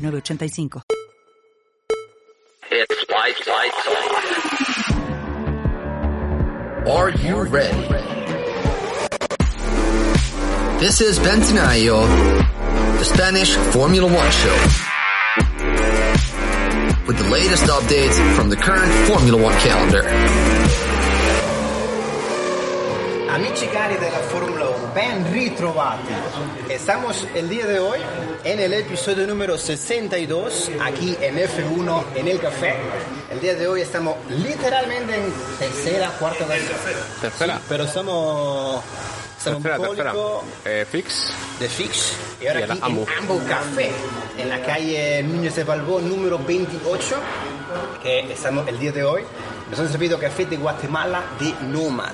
906985. It's flight, flight, flight. Are you ready? This is Bentinayo, the Spanish Formula One show. With the latest updates from the current Formula One calendar. Amici cari della Formula 1, ben ritrovati. Estamos el día de hoy en el episodio número 62 aquí en F1 en el café. El día de hoy estamos literalmente en tercera, cuarta vez. Tercera. Pero estamos Tercera, tercera. Eh, fix. de Fix y ahora Y aquí Ambu. en Ambu Café, en la calle Núñez de Balbó número 28, que estamos el día de hoy. Nos han servido café de Guatemala de Nomad.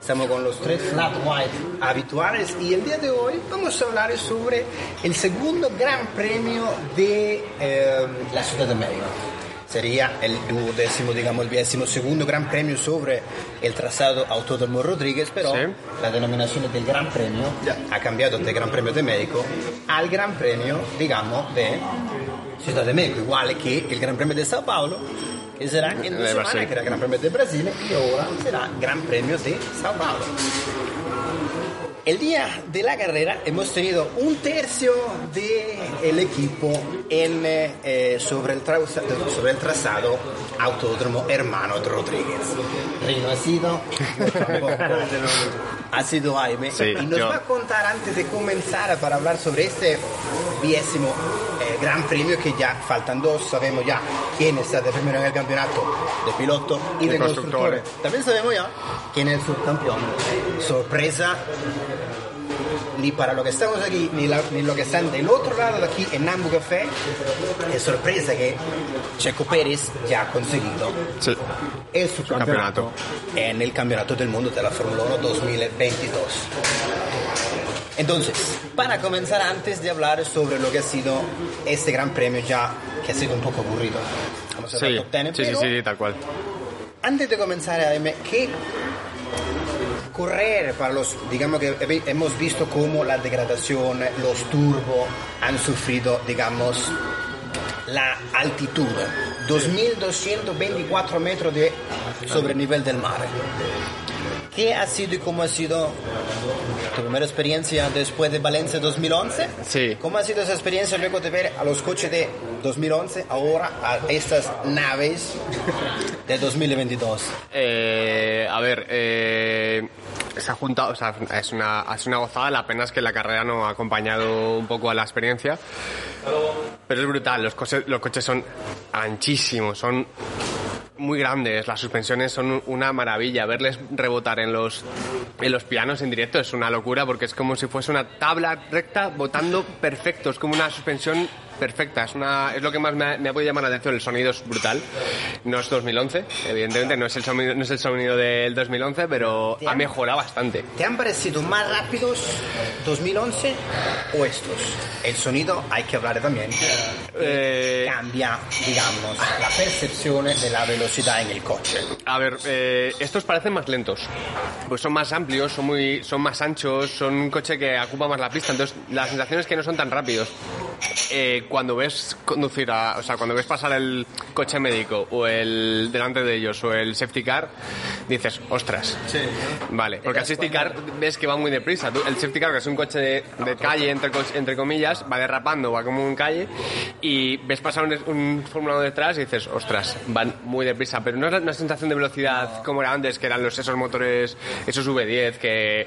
Estamos con los tres flat white habituales y el día de hoy vamos a hablar sobre el segundo gran premio de eh, la Ciudad de México. Sería el duodécimo, digamos, el vigésimo segundo gran premio sobre el trazado Autódromo Rodríguez, pero Sí. la denominación del Gran Premio ha cambiado del Gran Premio de México al Gran Premio, digamos, de Ciudad de México, igual que el Gran Premio de Sao Paulo, será De dos semanas, Brasil. que era Gran Premio de Brasil, y ahora será Gran Premio de Sao Paulo. El día de la carrera hemos tenido un tercio del equipo en, eh, eh, sobre, el sobre el trazado Autódromo Hermano Rodríguez. Rino ha sido, ha sido Jaime, Sí, y nos yo. va a contar antes de comenzar para hablar sobre este vigésimo eh, Gran Premio que ya faltan dos, sabemos ya quién está de primero en el campeonato de piloto y de, De constructores. constructores. También sabemos ya quién es el subcampeón. Sorpresa ni para lo que estamos aquí, ni, la- ni lo que están del otro lado de aquí en Nambu Café, es sorpresa que Checo Pérez ya ha conseguido Sí. el subcampeonato Campeonato. en el Campeonato del Mundo de la Fórmula 1 2022. Entonces, para comenzar antes de hablar sobre lo que ha sido este gran premio ya, que ha sido un poco aburrido, vamos a Sí. hablar top 10, Sí, sí, sí, tal cual. antes de comenzar, que correr para los, digamos que he- hemos visto cómo la degradación, los turbos han sufrido, digamos, la altitud, 2.224 metros de sobre el nivel del mar. ¿Qué ha sido y cómo ha sido tu primera experiencia después de Valencia 2011? Sí. ¿Cómo ha sido esa experiencia luego de ver a los coches de 2011 ahora a estas naves de 2022? Eh, a ver, eh, se ha juntado, o sea, es una, es una gozada, la pena es que la carrera no ha acompañado un poco a la experiencia, pero es brutal, los coches, los coches son anchísimos, son muy grandes, las suspensiones son una maravilla, verles rebotar en los, en los pianos en directo es una locura porque es como si fuese una tabla recta botando perfecto, es como una suspensión perfecta, es, una, es lo que más me ha, me ha podido llamar la atención, el sonido es brutal, no es 2011, evidentemente no es el sonido, no es el sonido del 2011, pero ha mejorado bastante. ¿Te han parecido más rápidos 2011 o estos? El sonido hay que hablar también. Eh, Cambia, digamos, la percepción de la velocidad en el coche. A ver, eh, estos parecen más lentos. Pues son más amplios, son muy, son más anchos, son un coche que ocupa más la pista. Entonces, la sensación es que no son tan rápidos. Eh, cuando ves conducir a, o sea, cuando ves pasar el coche médico o el delante de ellos o el safety car, dices, ostras. Vale, porque el safety car ves que va muy deprisa. El safety car, que es un coche de, de calle, entre, entre comillas, va derrapando, va como en calle, y ves pasar un, un Fórmula 1 detrás y dices, ostras, van muy deprisa. Pero no es una sensación de velocidad como era antes, que eran los, esos motores, esos V10, que,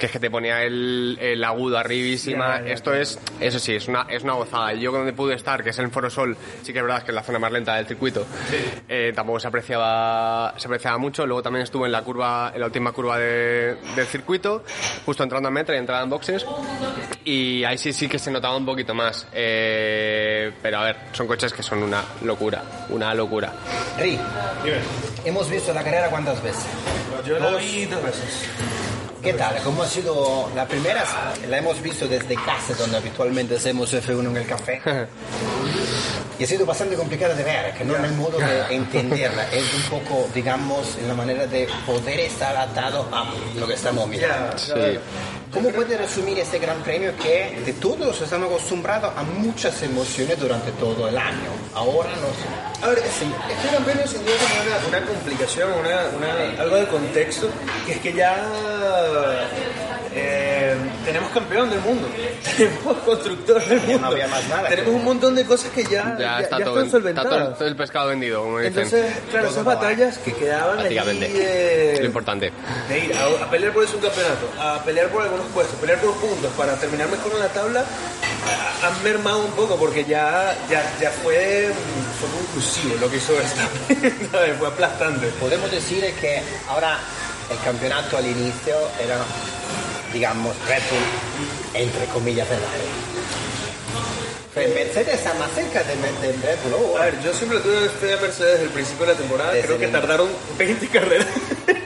que es que te ponía el, el agudo arribísima. Esto es, eso sí, es una, es una gozada. Yo donde pude estar, que es en Foro Sol, sí que es verdad que es la zona más lenta del circuito, eh, tampoco se apreciaba, se apreciaba mucho. Luego también estuve en la curva, en la última curva de- del circuito, justo entrando a meta y entrada en boxes. y ahí sí sí que se notaba un poquito más. Eh, pero a ver, son coches que son una locura, una locura. Ri, hemos visto la carrera cuántas veces. Yo la vi dos veces. ¿Qué tal? ¿Cómo ha sido la primera? La hemos visto desde casa, donde habitualmente hacemos F1 en el café. Y ha sido bastante complicada de ver, que no el modo de entenderla, es un poco, digamos, en la manera de poder estar atado a lo que estamos mirando. Sí. ¿Cómo puede resumir este gran premio que de todos estamos acostumbrados a muchas emociones durante todo el año? Ahora no sé. A sí, este Gran Premio sin duda tiene una, complicación, una- algo de contexto, que es que ya eh, tenemos campeón del mundo, tenemos constructor del mundo, había más nada. tenemos un montón de cosas que ya, Ya, está, ya todo, están está solventadas. todo, todo el pescado vendido, como dicen. Entonces, claro, esas batallas que quedaban allí de, Es lo importante. de ir a, a pelear por ese un campeonato, a pelear por algunos puestos, pelear por puntos para terminar mejor en la tabla, han mermado un poco porque ya, ya, ya fue, fue conclusivo lo que hizo ¿sabes? fue aplastante. Podemos decir que ahora el campeonato al inicio era, digamos, Red Bull, entre comillas, Ferrari. Pero Mercedes está más cerca de, de Red Bull A ahora. ver, yo siempre tuve fe a Mercedes desde el principio de la temporada, Desde creo que el- tardaron 20 carreras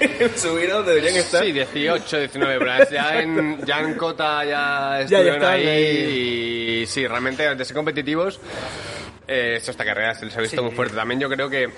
en subir a donde deberían estar. Sí, 18, 19, pero ya en, ya en Cota ya estuvieron ahí, ahí. y sí, realmente de ser competitivos, eh, esta carrera se les ha visto muy fuerte. También yo creo que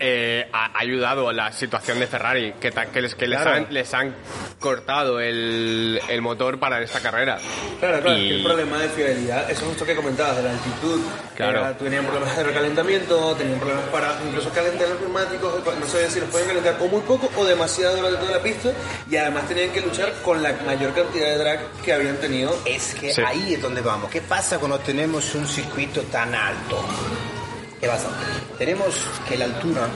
eh, ha ayudado a la situación de Ferrari, que, que les, que les, Claro. han, les han cortado el, el motor para esta carrera. Claro, claro, Y- es que el problema de fidelidad, eso es justo que comentabas, de la altitud. Claro. Era- tenían problemas de recalentamiento, tenían problemas para incluso calentar los neumáticos, no sabían si los pueden calentar o muy poco o demasiado durante toda la pista, y además tenían que luchar con la mayor cantidad de drag que habían tenido. Es que Sí. ahí es donde vamos. ¿Qué pasa cuando tenemos un circuito tan alto? ¿Qué pasa? Tenemos que la altura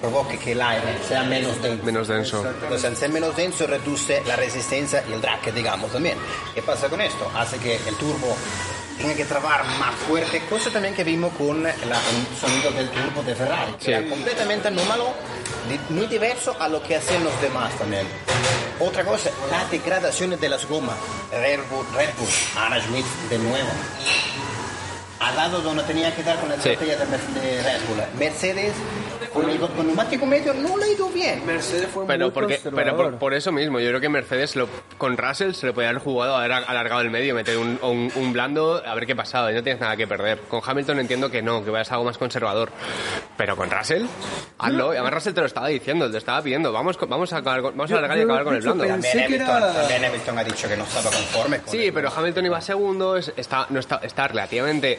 provoque que el aire sea menos denso. Menos denso. Entonces, al ser menos denso, reduce la resistencia y el drag, digamos, también. ¿Qué pasa con esto? Hace que el turbo tenga que trabar más fuerte, cosa también que vimos con la- el sonido del turbo de Ferrari, que Sí. era completamente anómalo, muy diverso a lo que hacían los demás también. Otra cosa, las degradaciones de las gomas. Red Bull, Red Bull, Anna Schmidt de nuevo. Al lado donde tenía que dar con la Sí. estrategia de, Mer- de Red Bull. Mercedes, con el con neumático medio, no le ha ido bien. Mercedes fue Pero, muy porque, pero por, por eso mismo, yo creo que Mercedes lo- con Russell se le podía haber jugado, haber alargado el medio, meter un, un, un blando, a ver qué pasaba, y no tienes nada que perder. Con Hamilton entiendo que no, que vayas a algo más conservador. Pero con Russell, hazlo. Y además Russell te lo estaba diciendo, te estaba pidiendo, vamos, con- vamos, a, acabar con- vamos a Yo- alargar y acabar con el blando. También Hamilton, era- también Hamilton ha dicho que no estaba conforme con Sí, el- pero Hamilton iba segundo, es- está, no está, está relativamente,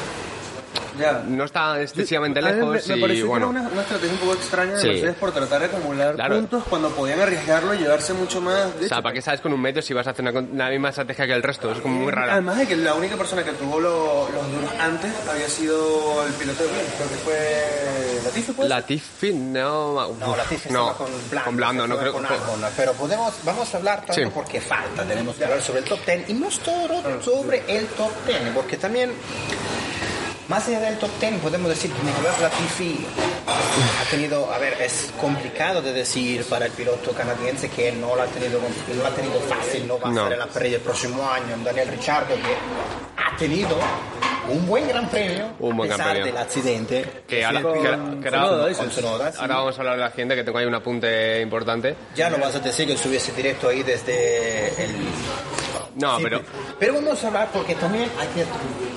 Ya. no está excesivamente lejos me, me y pareció que bueno. era una, una estrategia un poco extraña de. Mercedes por tratar de acumular Claro. puntos cuando podían arriesgarlo y llevarse mucho más. De O sea, hecho, ¿para qué sabes con un metro si vas a hacer una, la misma estrategia que el resto? Es como muy rara. Además de que la única persona que tuvo lo- los duros antes había sido el piloto de Williams, creo que fue Latifi, pues. Latifi, no. No, la Tiffy no, con Blando. con Blando, no creo con Albon, pero podemos, vamos a hablar tanto Sí. porque falta, tenemos que hablar sobre el top 10 y no solo sobre el top 10, porque también, más allá del top 10, podemos decir que Nicolás Latifi ha tenido, a ver, es complicado de decir para el piloto canadiense que no lo ha tenido, no lo ha tenido fácil, no va a No. estar en la parrilla el próximo año, Daniel Ricciardo que ha tenido un buen gran premio Un buen a gran pesar premio. del accidente Que ahora, con- que ahora- con que ahora- Sonoda, dices. con Sonoda, sí. ahora vamos a hablar de la accidente, que tengo ahí un apunte importante. Ya no vas a decir que estuviese directo ahí desde el... No, Sí, pero Pero vamos a hablar porque también hay que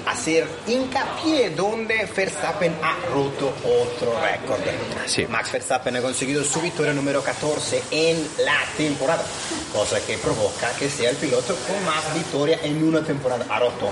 hacer hincapié donde Verstappen ha roto otro récord. Sí. Max Verstappen ha conseguido su victoria número 14 en la temporada, cosa que provoca que sea el piloto con más victoria en una temporada. Ha roto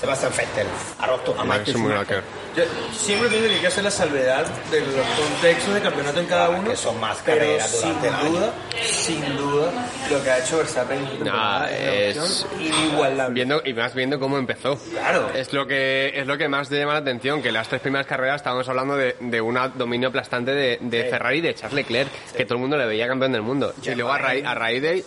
Sebastian Vettel, ha roto a Michael Max Schumacher. Yo siempre pienso que hay que hacer la salvedad de los contextos de campeonato en cada uno. que son más carreras sin duda, sin duda, lo que ha hecho Verstappen Nah, es es- inigualable. viendo y más viendo cómo empezó. Claro. Es lo que es lo que más te llama la atención, que las tres primeras carreras estábamos hablando de, de un dominio aplastante de, de Ferrari y de Charles Leclerc, que todo el mundo le veía campeón del mundo. Y luego a raíz, a raíz de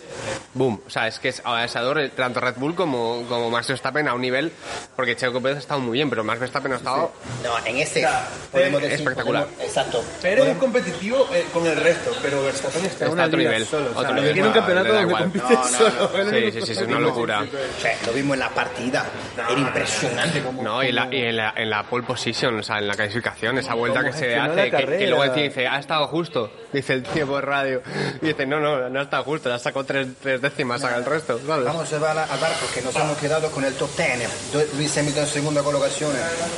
boom. O sea, es que es asador tanto Red Bull como, como Max Verstappen a un nivel, porque Checo Pérez ha estado muy bien, pero Max Verstappen ha estado No, en este podemos decir... espectacular. podemos- exacto. Pérez es competitivo eh, con el resto, pero Verstappen está Está una a otro nivel, solo. O sea, otro no nivel, tiene un campeonato donde compite No, no, solo. Sí, sí, sí, sí, es una compite. O sea, lo vimos en la partida. Era impresionante como. No, y, en la, y en, la, en la pole position, o sea, en la clasificación, esa vuelta que se hace, la que, que luego encima dice, ha estado justo, dice el tío por radio. Y dice, no, no, no ha estado justo, le ha sacado tres, tres décimas al resto, ¿sabes? Vamos a ver al bar porque nos hemos quedado con el top 10. Do- Luis Hamilton en segunda colocación.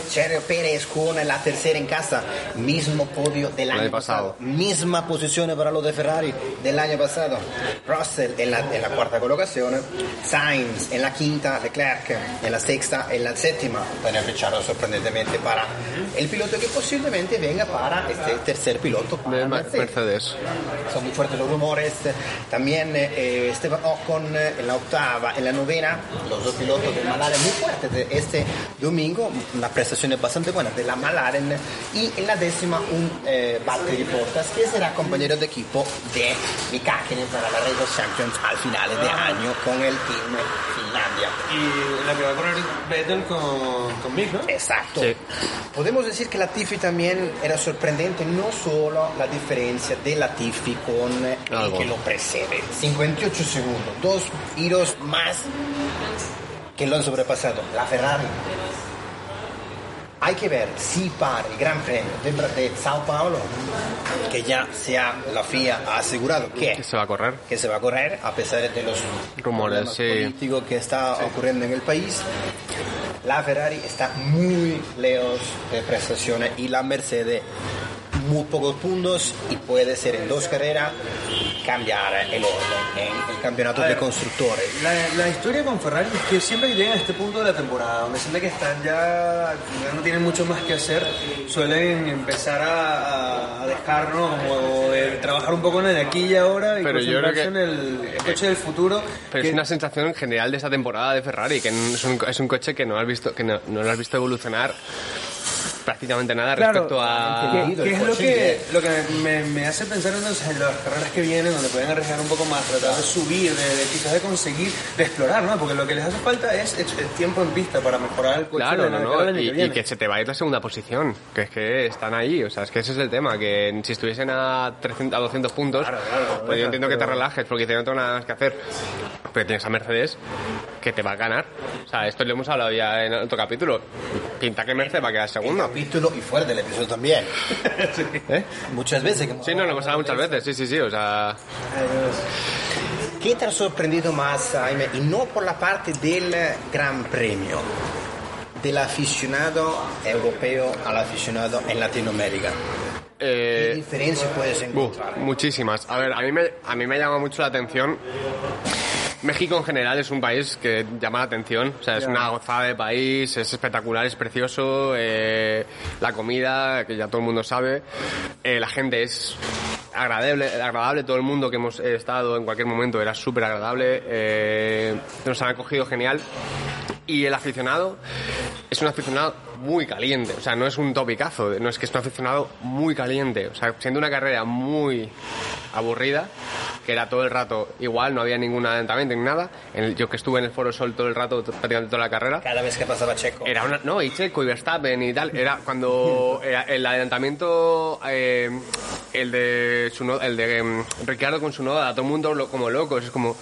Sergio Pérez con la tercera en casa. Mismo podio del año año pasado. pasado. Misma posición para los de Ferrari del año pasado. Russell en la, en la cuarta colocación. Sainz en la quinta. Leclerc en la sexta. En la séptima. Daniel Ricciardo sorprendentemente para el piloto que posiblemente venga para este tercer piloto. para De Mercedes. Mercedes. Son muy fuertes los rumores. También eh, Esteban Ocon en la octava, en la novena, los dos pilotos de McLaren muy fuertes de este domingo, una prestación bastante buena de la McLaren. Y en la décima, un eh, Valtteri Bottas que será compañero de equipo de Mika Hakkinen para la Race of Champions al final de año con el Team Finlandia. Y la que va a correr Vettel con, con Mick, ¿no? Exacto. Sí. Podemos decir que la Tiffy también era sorprendente, no solo la diferencia de la Tiffy con el Albon. que lo precede. 58 segundos, dos giros más que lo han sobrepasado. La Ferrari. Hay que ver si para el Gran Premio de, Sao Paulo, que ya se ha, la FIA ha asegurado que se va a correr. que se va a correr a pesar de los Rumores, sí. políticos que está ocurriendo en el país. La Ferrari está muy lejos de prestaciones y la Mercedes muy pocos puntos y puede ser en dos carreras cambiar el orden en el campeonato de constructores. La, la historia con Ferrari es que siempre que llegan a este punto de la temporada, donde sienten que están ya, ya no tienen mucho más que hacer, suelen empezar a, a dejar, ¿no? Como de trabajar un poco en el aquí y ahora y Pero yo creo que- en el, el coche del futuro. Pero que- es una sensación en general de esta temporada de Ferrari, que es un, es un coche que no has visto, que no, no lo has visto evolucionar prácticamente nada Claro, respecto a... que, que el es lo que, lo que me, me hace pensar entonces en las carreras que vienen, donde pueden arriesgar un poco más, tratar de subir, de, de quizás de conseguir, de explorar, ¿no? Porque lo que les hace falta es, es tiempo en pista para mejorar el coche Claro, no, no, y, que y que se te va a ir la segunda posición, que es que están ahí, o sea, es que ese es el tema, que si estuviesen a, 300, a 200 puntos, pues yo entiendo que te relajes, porque dices, no tengo nada más que hacer, pero tienes a Mercedes que te va a ganar, o sea, esto lo hemos hablado ya en otro capítulo, pinta que Mercedes va a quedar segundo. Capítulo y fuera del episodio también. ¿Eh? Muchas veces. que Sí, no, lo hemos hablado muchas veces, sí, sí, sí, o sea, ¿Qué te ha sorprendido más, Jaime? Y no por la parte del Gran Premio, del aficionado europeo al aficionado en Latinoamérica. ¿Qué eh, diferencia puedes encontrar? muchísimas. A ver, a mí, me, a mí me llama mucho la atención México en general es un país que llama la atención, o sea, es una gozada de país, es espectacular, es precioso, eh, la comida, que ya todo el mundo sabe, eh, la gente es agradable, agradable, todo el mundo que hemos estado en cualquier momento era súper agradable, eh, nos han acogido genial. Y el aficionado es un aficionado muy caliente, o sea, no es un topicazo, no es que es un aficionado muy caliente, o sea, siendo una carrera muy aburrida, que era todo el rato igual, no había ningún adelantamiento ni nada, en el- yo que estuve en el Foro Sol todo el rato, prácticamente toda la carrera, Cada vez que pasaba Checo. era una, no, y Checo y Verstappen y tal, era cuando era el adelantamiento, eh, el de el de em, Ricardo con su noda, todo el mundo lo- como locos, es como,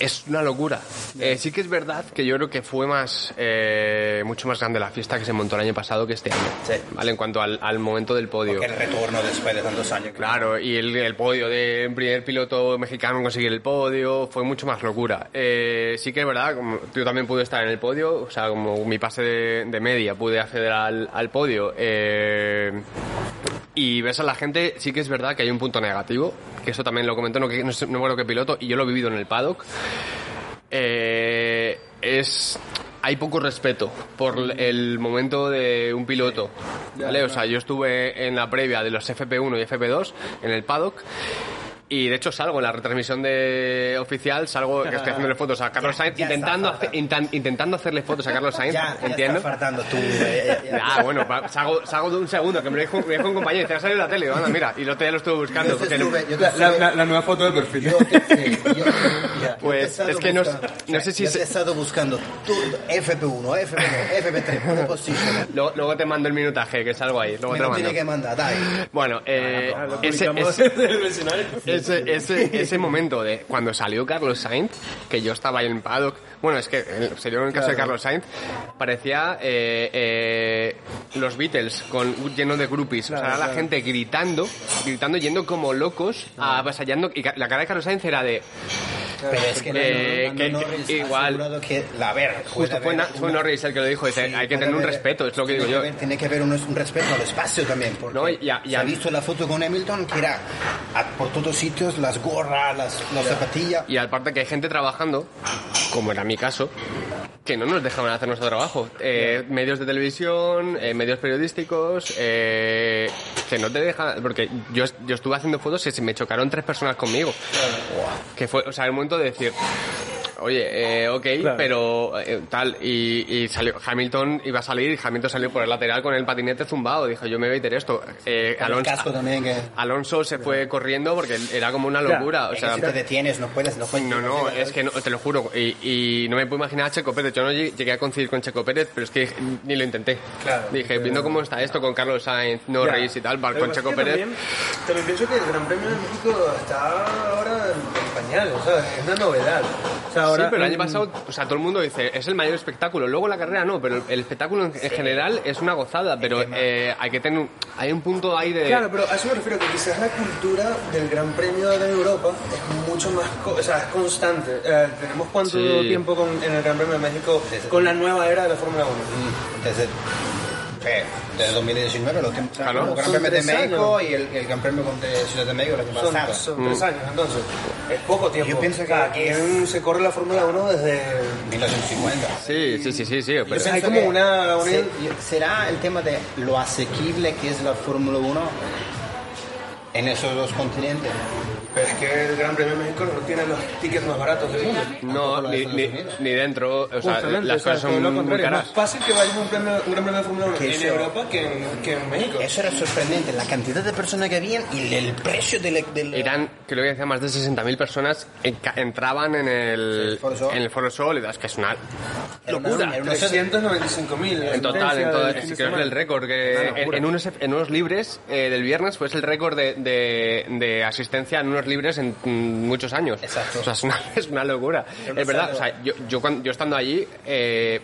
es una locura. Eh, sí que es verdad que yo creo que fue más, eh, mucho más grande la fiesta que se montó el año pasado que este año, Sí. ¿vale? En cuanto al, al momento del podio. Que el retorno después de tantos años. Claro, y el, el podio de primer piloto mexicano en conseguir el podio fue mucho más locura. Eh, sí que es verdad, como yo también pude estar en el podio, o sea, como mi pase de, de media pude acceder al, al podio. eh, y ves a la gente, sí que es verdad que hay un punto negativo, que eso también lo comentó, no, que- no, no me acuerdo qué piloto, y yo lo he vivido en el paddock. Eh, es hay poco respeto por el momento de un piloto ¿vale? o sea yo estuve en la previa de los FP1 y FP2 en el paddock y de hecho salgo en la retransmisión de oficial salgo que estoy haciéndole fotos a Carlos Sainz ya intentando hacer- intan- intentando hacerle fotos a Carlos Sainz Ya, ya tú. eh, ya- ya, bueno, salgo, salgo de un segundo, que me lo dijo, me dijo un compañero, y dice, ha salido la tele, anda, mira, y el otro día lo estuve buscando. Yo te estuve- yo te La, estuve- la- la nueva foto de perfil. Yo te, sí, yo- Pues es que no, no sé si... Te he estado buscando todo, FP1, FP2, FP3, ¿cómo position? Luego, luego te mando el minutaje, que es algo ahí. Luego Me te lo lo tiene mando. que mandar, dai. Bueno, eh, Ah, ese, momento de cuando salió Carlos Sainz, que yo estaba ahí en el paddock, bueno, es que en- se dio en el caso de Carlos Sainz, parecía eh, eh, los Beatles con lleno de groupies, o sea, era la gente gritando, gritando, yendo como locos, avasallando, y la cara de Carlos Sainz era de, Pero es que, Eh, Lando que- ha igual- que, la ver, justo fue, haber Na- fue una- Norris el que lo dijo, dice, Sí, hay que tener un respeto, es lo que digo tiene yo. que haber- tiene que haber un, un respeto al espacio también, porque No, y a- y se ha visto la foto con Hamilton que era a- por todos sitios, las gorras, las, las zapatillas. Y aparte que hay gente trabajando, como era mi caso, que no nos dejaban hacer nuestro trabajo. Eh, medios de televisión, eh, medios periodísticos, eh, que no te dejan... Porque yo, yo estuve haciendo fotos y se me chocaron tres personas conmigo. Que fue, o sea, el momento de decir... Oye, eh, ok, Claro. pero eh, tal, y, y salió, Hamilton iba a salir y Hamilton salió por el lateral con el patinete zumbado. Dijo, yo me voy a meter esto. Eh, el Alonso, casco también que... Alonso se fue corriendo porque era como una Claro. locura. O sea, que si te detienes, no puedes, no puedes. no, no, es que no, te lo juro. Y, y no me puedo imaginar a Checo Pérez. Yo no lleg- llegué a coincidir con Checo Pérez, pero es que ni lo intenté. Claro. Dije, viendo cómo está esto con Carlos Sainz, Norris Ya. y tal, con Checo Pérez. También, también pienso que el Gran Premio de México está ahora en pañales, ¿sabes? Es una novedad. O sea, ahora, sí, pero el año pasado, o sea, todo el mundo dice, es el mayor espectáculo. Luego la carrera no, pero el, espectáculo en, en general es una gozada, pero eh, hay que tener, un- hay un punto ahí de... Claro, pero a eso me refiero, que quizás la cultura del Gran Premio de Europa es mucho más, o sea, es constante. Eh, tenemos cuánto Sí. tiempo con- en el Gran Premio de México con la nueva era de la Fórmula 1. Desde, ¿qué? Desde 2019, lo que, Claro. el Gran Premio de México años. y el, el Gran Premio de Ciudad de México el año Son, pasado. son tres años, entonces. Es poco tiempo. Yo pienso que aquí se corre la Fórmula 1 desde... 1950. Sí, sí, sí, sí, sí. pero- Hay como una- una- se- ¿Será el tema de lo asequible que es la Fórmula 1 en esos dos continentes? Pero es que el Gran Premio de México no tiene los tickets más baratos del mundo. no, lo ni, de ni, ni dentro, o sea, Justamente, las o sea, cosas son muy contrario. Es caras. más fácil que vaya un, premio, un Gran Premio de Fórmula 1 Que en Europa que en, que en México. Eso era sorprendente, la cantidad de personas que habían y el precio del... del Eran, creo que decía, más de 60.000 personas entraban en el, Sí, Foro Sol. en el Foro Sol, que es una locura. era una- 395.000. En total, en todo, creo que es el récord. Que en, en unos, en unos libres eh, del viernes fue el récord de, de, de asistencia en unos libres en mm, muchos años. Exacto. O sea, es una, es una locura. Es verdad, o sea, yo, yo, cuando, yo estando allí, eh,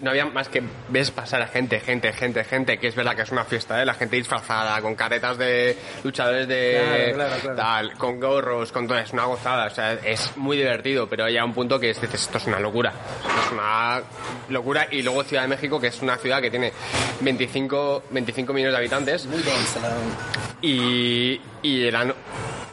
no había más que ves pasar a gente, gente, gente, gente, que es verdad que es una fiesta, ¿eh? La gente disfrazada, con caretas de luchadores de Claro, claro, claro. tal, con gorros, con todo, es una gozada, o sea, es muy divertido, pero hay un punto que es, dices, esto es una locura, es una locura, y luego Ciudad de México, que es una ciudad que tiene 25, 25 millones de habitantes, Muy densa. y, y era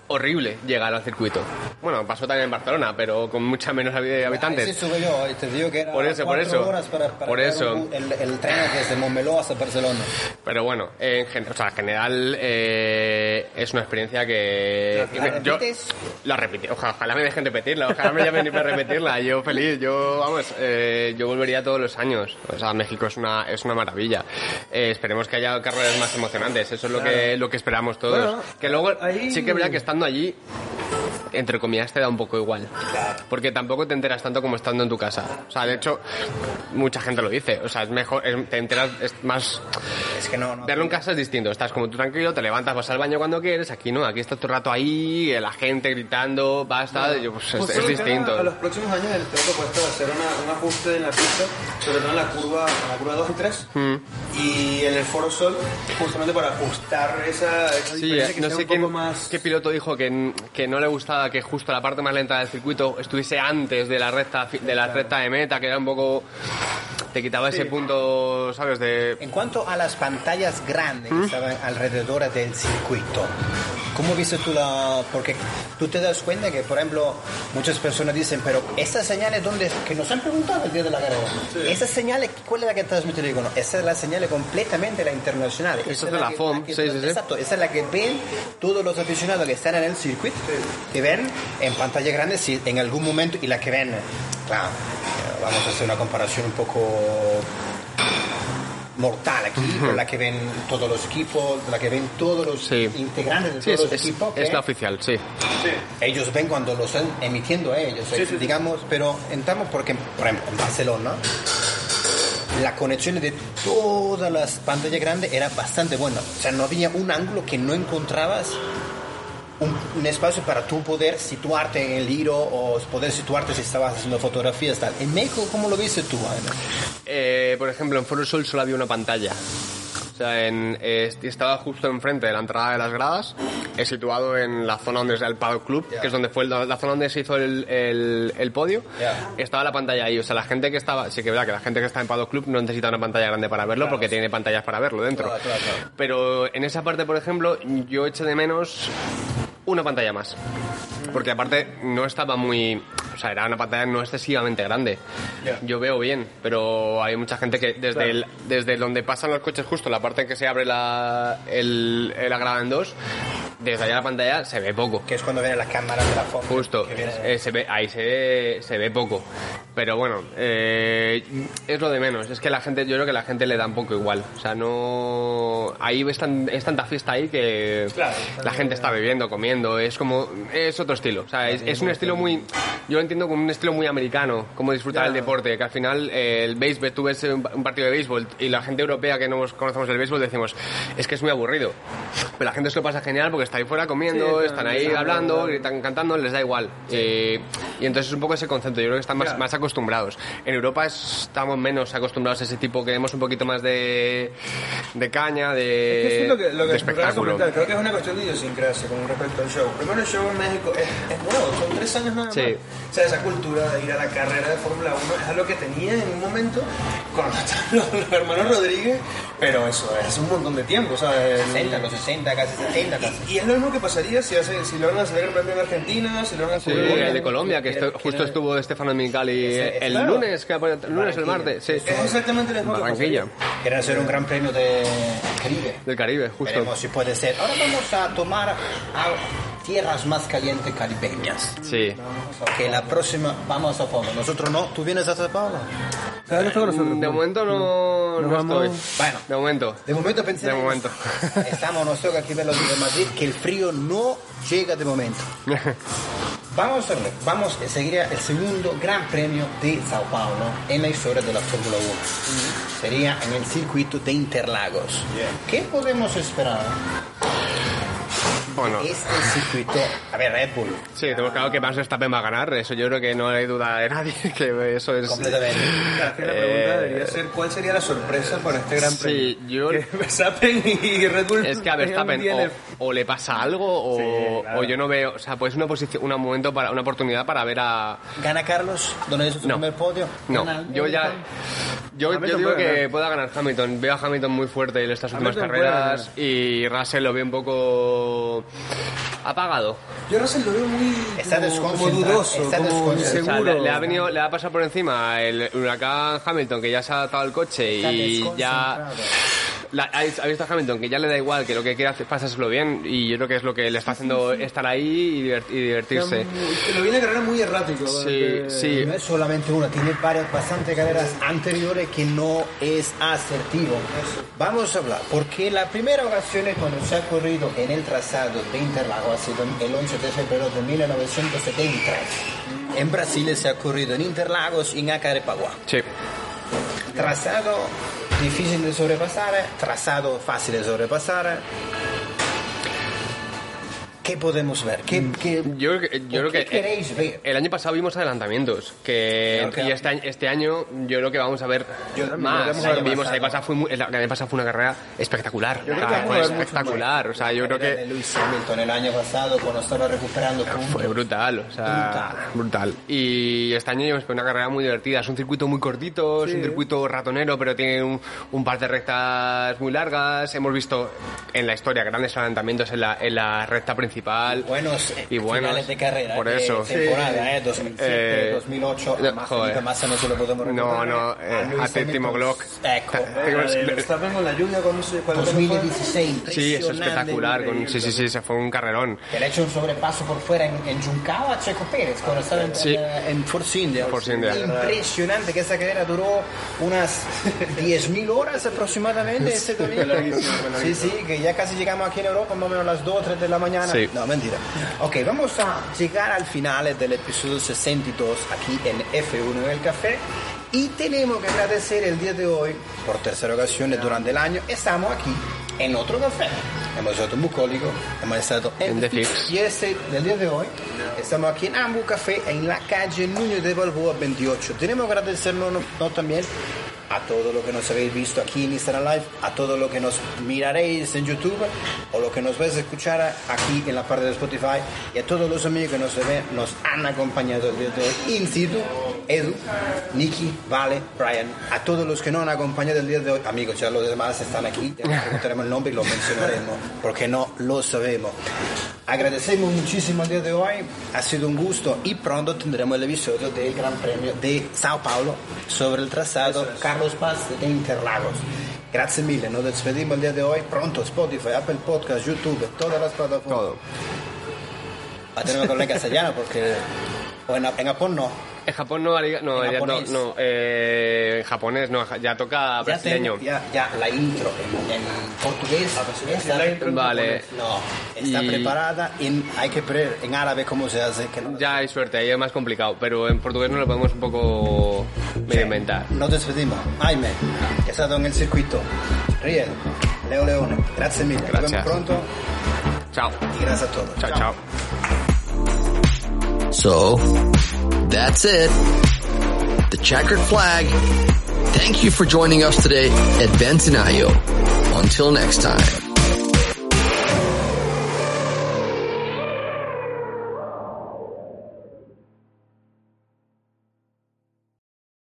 horrible llegar al circuito. Bueno, pasó también en Barcelona, pero con mucha menos habi- habitantes. Ahí sí sube yo, te digo que era Por eso, por eso. horas para, para Por eso. un- el, el tren desde Montmeló hasta Barcelona. Pero bueno, en, o sea, en general eh, es una experiencia que... ¿La yo repites? La repetí. Ojalá, ojalá me dejen repetirla, ojalá me llamen para repetirla. Yo feliz, yo, vamos, eh, yo volvería todos los años. O sea, México es una, es una maravilla. Eh, esperemos que haya carreras más emocionantes, eso es lo que, lo que esperamos todos. Bueno, que luego, ahí- sí que es verdad que estando allí, entre comillas, te da un poco igual. Porque tampoco te enteras tanto como estando en tu casa. O sea, de hecho, mucha gente lo dice. O sea, es mejor, es- te enteras, es más... Es que no, no. Verlo en casa es distinto, estás como tú tranquilo, te levantas, vas al baño cuando quieres, aquí no, aquí estás el rato ahí, la gente gritando, basta, y yo, pues, es, Justo es que distinto. A, los próximos años el tengo propuesto hacer una, un ajuste en la pista, sobre todo en la curva, en la curva 2 y 3, Mm. y en el Foro Sol, justamente para ajustar esa, esa Sí, diferencia que no sea sé un quién, poco más... qué piloto dijo que, que no le gustaba que justo la parte más lenta del circuito estuviese antes de la recta de la recta de meta, que era un poco te quitaba ese punto, ¿sabes? De En cuanto a las pantallas grandes que estaban alrededor del circuito, ¿cómo viste tú la...? Porque tú te das cuenta que, por ejemplo, muchas personas dicen, pero estas señales, ¿dónde...? Que nos han preguntado el día de la carrera. Esas señales, ¿cuál es la que transmite? Digo, no, esa es la señal completamente la internacional. Esa es de la que- FOM, que- sí, sí, sí. Exacto, esa es la que ven todos los aficionados que están en el circuito, que ven en pantalla grande si en algún momento, y la que ven, claro, eh, vamos a hacer una comparación un poco mortal aquí, por la que ven todos los equipos, la que ven todos los Sí. integrantes de Sí, todos es, los es- equipos. es que la oficial, sí. ellos ven cuando lo están emitiendo ellos, eh, digamos, pero entramos porque, por ejemplo, en Barcelona, la conexión de todas las pantallas grandes era bastante buena. O sea, no había un ángulo que no encontrabas un, un espacio para tú poder situarte en el hilo o poder situarte si estabas haciendo fotografías tal. En México, ¿cómo lo viste tú? Eh, por ejemplo, en Foro Sol solo había una pantalla. O sea, en, eh, estaba justo enfrente de la entrada de las gradas, eh, situado en la zona donde es el Paddock Club, que es donde fue la, la zona donde se hizo el, el- el podio. Ya. Estaba la pantalla ahí. O sea, la gente que estaba, sí que verdad que la gente que está en Paddock Club no necesita una pantalla grande para verlo porque tiene pantallas para verlo dentro. Claro, claro, claro. Pero en esa parte, por ejemplo, yo eché de menos una pantalla más. Porque aparte no estaba muy... O sea, era una pantalla no excesivamente grande. Yo veo bien, pero hay mucha gente que desde, el- desde donde pasan los coches justo, la parte en que se abre la, el, grada en dos, desde allá la pantalla se ve poco. Que es cuando viene la cámara de la foto. Justo, viene- eh, se ve, ahí se ve, se ve poco. Pero bueno, eh, es lo de menos. Es que la gente, yo creo que la gente le da un poco igual. O sea, no. Ahí es, tan- es tanta fiesta ahí que la gente está bebiendo, comiendo. Es como. Es otro estilo. O sea, es, es un estilo muy. Yo lo entiendo como un estilo muy americano, como disfrutar el deporte. Que al final, eh, el béisbol, tú ves un, un partido de béisbol y la gente europea que no conocemos el béisbol decimos, es que es muy aburrido. Pero la gente se lo pasa genial porque está ahí fuera comiendo, Sí, están ahí hablando, gritan, cantando, les da igual. Eh, y entonces es un poco ese concepto, yo creo que están más, más acostumbrados. En Europa es- estamos menos acostumbrados a ese tipo, queremos un poquito más de, de caña, de, Es que sí, lo que, lo que de espectáculo. creo que es una cuestión de idiosincrasia con respecto al show. Primero, el show en México es, es nuevo, son tres años nada más. Sí. O sea, esa cultura de ir a la carrera de Fórmula 1 es algo que tenía en un momento con los, los hermanos Rodríguez, pero eso es un montón de tiempo, ¿sabes? 60, los 60, casi 70, casi. Y es lo mismo que pasaría si, hace, si logran hacer el premio en Argentina, si logran Sí, hacer el de Colombia, que esto- justo estuvo Estefano Mincali el claro. lunes, que, el lunes, el martes, sí. Es exactamente lo mismo que Barranquilla, Quieren hacer un gran premio de Caribe. del Caribe, justo. Veremos si puede ser. Ahora vamos a tomar tierras más calientes caribeñas. Sí. Que la próxima vamos a Paulo. Nosotros no. ¿Tú vienes a Sao Paulo? De momento no, no vamos- estoy. Bueno. De momento. De momento pensemos. De momento. Estamos nosotros aquí en los de Madrid que el frío no llega de momento. Vamos a ver, vamos a seguir el segundo Gran Premio de Sao Paulo en la historia de la Fórmula 1. Sería en el circuito de Interlagos. ¿Qué podemos esperar? Bueno, Este circuito, a ver, Red Bull, sí, tenemos claro que Max Verstappen va a ganar, eso yo creo que no hay duda de nadie, que eso es... completamente. Claro, que la pregunta debería ser cuál sería la sorpresa para este gran premio. Sí, yo... Que Verstappen y Red Bull Es que a Verstappen o, o le pasa algo o, Sí, claro. o yo no veo, o sea, pues una posición, un momento para una oportunidad para ver a ¿Gana Carlos? ¿Dónde hizo su No. primer podio? no, ¿Gana yo ya? Yo, yo Hamilton digo que ganar. pueda ganar Hamilton, veo a Hamilton muy fuerte en estas últimas Hamilton carreras y Russell lo veo un poco apagado. Yo Russell lo veo muy Está como, dudoso, está como desconcentrado. O sea, inseguro. le, le ha venido, le ha pasado por encima el huracán Hamilton que ya se ha adaptado al coche Está y ya. La- ha visto a Hamilton que ya le da igual que lo que quiere hacer pasárselo bien y yo creo que es lo que le está haciendo estar ahí y, divert- y divertirse. Que lo viene a carrera muy errático. Sí, sí. No es solamente una, tiene varias, bastantes carreras anteriores que no es asertivo. Vamos a hablar, porque la primera ocasión es cuando se ha corrido en el trazado de Interlagos ha sido el 11 de febrero de 1973. En Brasil se ha corrido en Interlagos y en Acarepaguá. Sí. Trazado difícil de sobrepasar, trazado fácil de sobrepasar. ¿Qué podemos ver? ¿Qué, qué- Yo creo que, yo creo qué que queréis ver? el año pasado vimos adelantamientos que Claro que- y este año, este año yo creo que vamos a ver más. vamos a ver vimos más. el año pasado fue muy- el año pasado fue una carrera espectacular. creo que fue espectacular. O sea, yo creo de que Lewis Hamilton el año pasado cuando estaba recuperando puntos. fue brutal, o sea, Brutal. brutal. Y este año yo una carrera muy divertida. Es un circuito muy cortito, es un circuito ratonero, pero tiene un, un par de rectas muy largas. Hemos visto en la historia grandes adelantamientos en la, en la recta principal principal. Buenos eh, y buenos. finales de carrera. Por eso. temporada, eh, 2007, Eh, 2008. no, más joder. Felipe Massa no se lo podemos No, recordar. no, A eh, Lewis a Timo. Glock. Ecco. Eh, Verstappen con la lluvia, fue? 2016. Sí, es impresionante. espectacular. Con, sí, sí, sí, se fue un carrerón. Que le ha hecho un sobrepaso por fuera en, en Juncao a Checo Pérez cuando estaba en, Sí. en, Force India. Force India. Impresionante que esa carrera duró unas 10.000 horas aproximadamente. ese domingo. Sí, sí, que ya casi llegamos aquí en Europa, más o menos a las 2 o 3 de la mañana. Sí. No, mentira. Ok, vamos a llegar al final del episodio 62 aquí en F1 en el café. Y tenemos que agradecer el día de hoy, por tercera ocasión durante el año, estamos aquí en otro café. Hemos estado en Bucólico, hemos estado en, En y este del día de hoy estamos aquí en Ambu Café en la calle Núñez de Balboa 28. Tenemos que agradecernos no, no también a todo lo que nos habéis visto aquí en Instagram Live, a todo lo que nos miraréis en YouTube o lo que nos vais a escuchar aquí en la parte de Spotify y a todos los amigos que nos, ven, nos han acompañado el día de hoy in situ, Edu, Nicky, Vale, Brian, a todos los que no han acompañado el día de hoy, amigos, ya los demás están aquí, ya preguntaremos el nombre y lo mencionaremos porque no lo sabemos. Agradecemos muchísimo el día de hoy, ha sido un gusto y pronto tendremos el episodio del Gran Premio de Sao Paulo sobre el trazado Carlos Paz de Interlagos. Grazie mille, nos despedimos el día de hoy. Pronto Spotify, Apple Podcast, YouTube, todas las plataformas. Todo. Va a tener que hablar en castellano porque. En, en Japón no. En Japón no, no, En ya no, japonés. no, eh, en japonés no, ya toca Ya, brasileño. tengo, ya, ya la intro en, en portugués. está, la intro en Vale. no, está Y- preparada. En, hay que ver en árabe cómo se hace. Que no, Ya hay suerte, ahí es más complicado, pero en portugués no lo podemos un poco medio inventar. Nos despedimos. Jaime, que ha estado en el circuito. Riel, Leo Leone, mille. Nos Gracias. vemos pronto Chao, y gracias a todos. chao, chao. So, that's it. The checkered flag. Thank you for joining us today at Bentanayo. Until next time.